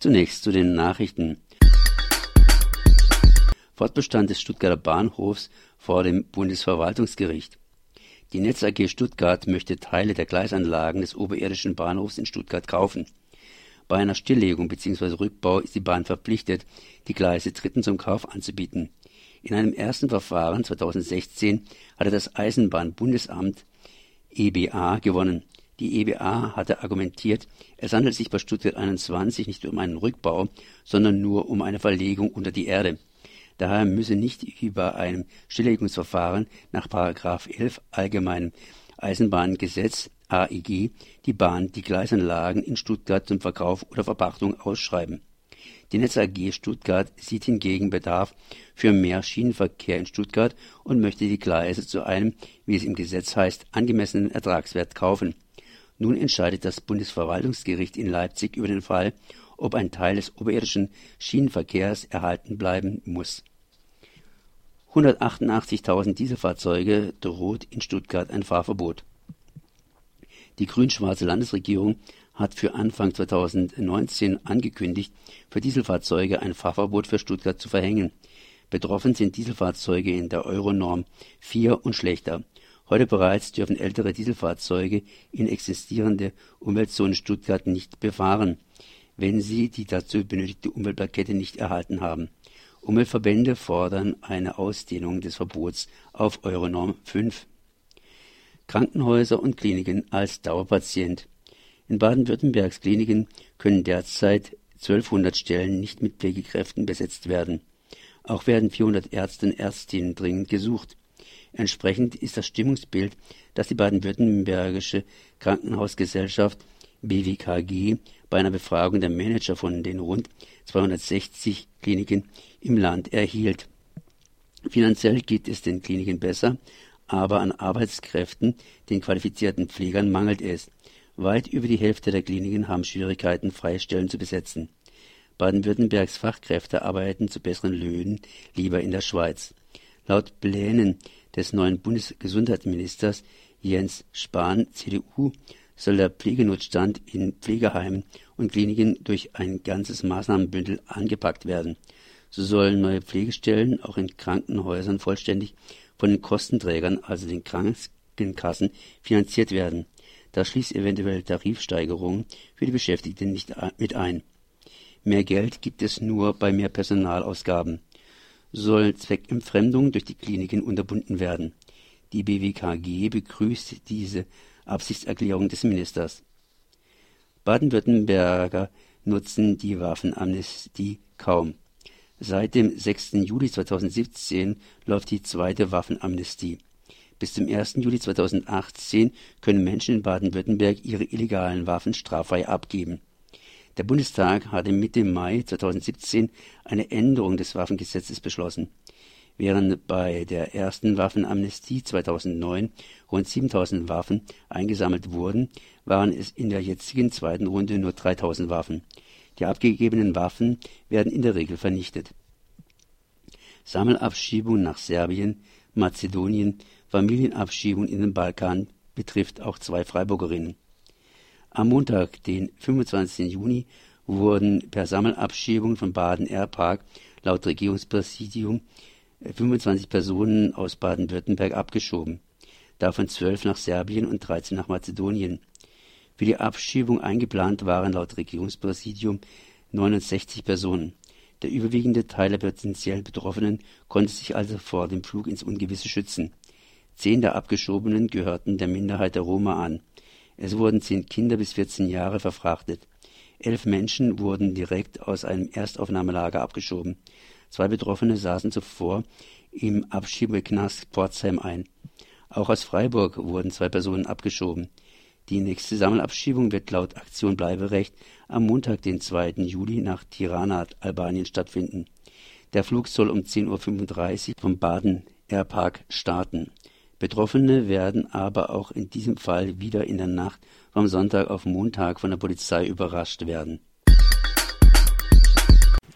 Zunächst zu den Nachrichten. Fortbestand des Stuttgarter Bahnhofs vor dem Bundesverwaltungsgericht. Die Netz AG Stuttgart möchte Teile der Gleisanlagen des oberirdischen Bahnhofs in Stuttgart kaufen. Bei einer Stilllegung bzw. Rückbau ist die Bahn verpflichtet, die Gleise Dritten zum Kauf anzubieten. In einem ersten Verfahren 2016 hatte das Eisenbahnbundesamt EBA gewonnen. Die EBA hatte argumentiert, es handelt sich bei Stuttgart 21 nicht um einen Rückbau, sondern nur um eine Verlegung unter die Erde. Daher müsse nicht über einem Stilllegungsverfahren nach 11 Allgemeinen Eisenbahngesetz AEG die Bahn die Gleisanlagen in Stuttgart zum Verkauf oder Verpachtung ausschreiben. Die Netz AG Stuttgart sieht hingegen Bedarf für mehr Schienenverkehr in Stuttgart und möchte die Gleise zu einem, wie es im Gesetz heißt, angemessenen Ertragswert kaufen. Nun entscheidet das Bundesverwaltungsgericht in Leipzig über den Fall, ob ein Teil des oberirdischen Schienenverkehrs erhalten bleiben muss. 188.000 Dieselfahrzeuge droht in Stuttgart ein Fahrverbot. Die grün-schwarze Landesregierung hat für Anfang 2019 angekündigt, für Dieselfahrzeuge ein Fahrverbot für Stuttgart zu verhängen. Betroffen sind Dieselfahrzeuge in der Euronorm 4 und schlechter. Heute bereits dürfen ältere Dieselfahrzeuge in existierende Umweltzonen Stuttgart nicht befahren, wenn sie die dazu benötigte Umweltplakette nicht erhalten haben. Umweltverbände fordern eine Ausdehnung des Verbots auf Euronorm 5. Krankenhäuser und Kliniken als Dauerpatient. In Baden-Württembergs Kliniken können derzeit 1200 Stellen nicht mit Pflegekräften besetzt werden. Auch werden 400 Ärzte und Ärztinnen dringend gesucht. Entsprechend ist das Stimmungsbild, das die baden-württembergische Krankenhausgesellschaft BWKG bei einer Befragung der Manager von den rund 260 Kliniken im Land erhielt. Finanziell geht es den Kliniken besser, aber an Arbeitskräften, den qualifizierten Pflegern, mangelt es. Weit über die Hälfte der Kliniken haben Schwierigkeiten, freie Stellen zu besetzen. Baden-Württembergs Fachkräfte arbeiten zu besseren Löhnen lieber in der Schweiz. Laut Plänen des neuen Bundesgesundheitsministers Jens Spahn, CDU, soll der Pflegenotstand in Pflegeheimen und Kliniken durch ein ganzes Maßnahmenbündel angepackt werden. So sollen neue Pflegestellen auch in Krankenhäusern vollständig von den Kostenträgern, also den Krankenkassen, finanziert werden. Das schließt eventuell Tarifsteigerungen für die Beschäftigten nicht mit ein. Mehr Geld gibt es nur bei mehr Personalausgaben. Soll Zweckentfremdung durch die Kliniken unterbunden werden. Die BWKG begrüßt diese Absichtserklärung des Ministers. Baden-Württemberger nutzen die Waffenamnestie kaum. Seit dem 6. Juli 2017 läuft die zweite Waffenamnestie. Bis zum 1. Juli 2018 können Menschen in Baden-Württemberg ihre illegalen Waffen straffrei abgeben. Der Bundestag hatte Mitte Mai 2017 eine Änderung des Waffengesetzes beschlossen. Während bei der ersten Waffenamnestie 2009 rund 7000 Waffen eingesammelt wurden, waren es in der jetzigen zweiten Runde nur 3000 Waffen. Die abgegebenen Waffen werden in der Regel vernichtet. Sammelabschiebung nach Serbien, Mazedonien, Familienabschiebung in den Balkan betrifft auch zwei Freiburgerinnen. Am Montag, den 25. Juni, wurden per Sammelabschiebung von Baden-Airpark laut Regierungspräsidium 25 Personen aus Baden-Württemberg abgeschoben, davon 12 nach Serbien und 13 nach Mazedonien. Für die Abschiebung eingeplant waren laut Regierungspräsidium 69 Personen. Der überwiegende Teil der potenziell Betroffenen konnte sich also vor dem Flug ins Ungewisse schützen. Zehn der Abgeschobenen gehörten der Minderheit der Roma an. Es wurden zehn Kinder bis 14 Jahre verfrachtet. Elf Menschen wurden direkt aus einem Erstaufnahmelager abgeschoben. Zwei Betroffene saßen zuvor im Abschiebeknast Pforzheim ein. Auch aus Freiburg wurden zwei Personen abgeschoben. Die nächste Sammelabschiebung wird laut Aktion Bleiberecht am Montag, den 2. Juli nach Tirana, Albanien stattfinden. Der Flug soll um 10.35 Uhr vom Baden Airpark starten. Betroffene werden aber auch in diesem Fall wieder in der Nacht vom Sonntag auf Montag von der Polizei überrascht werden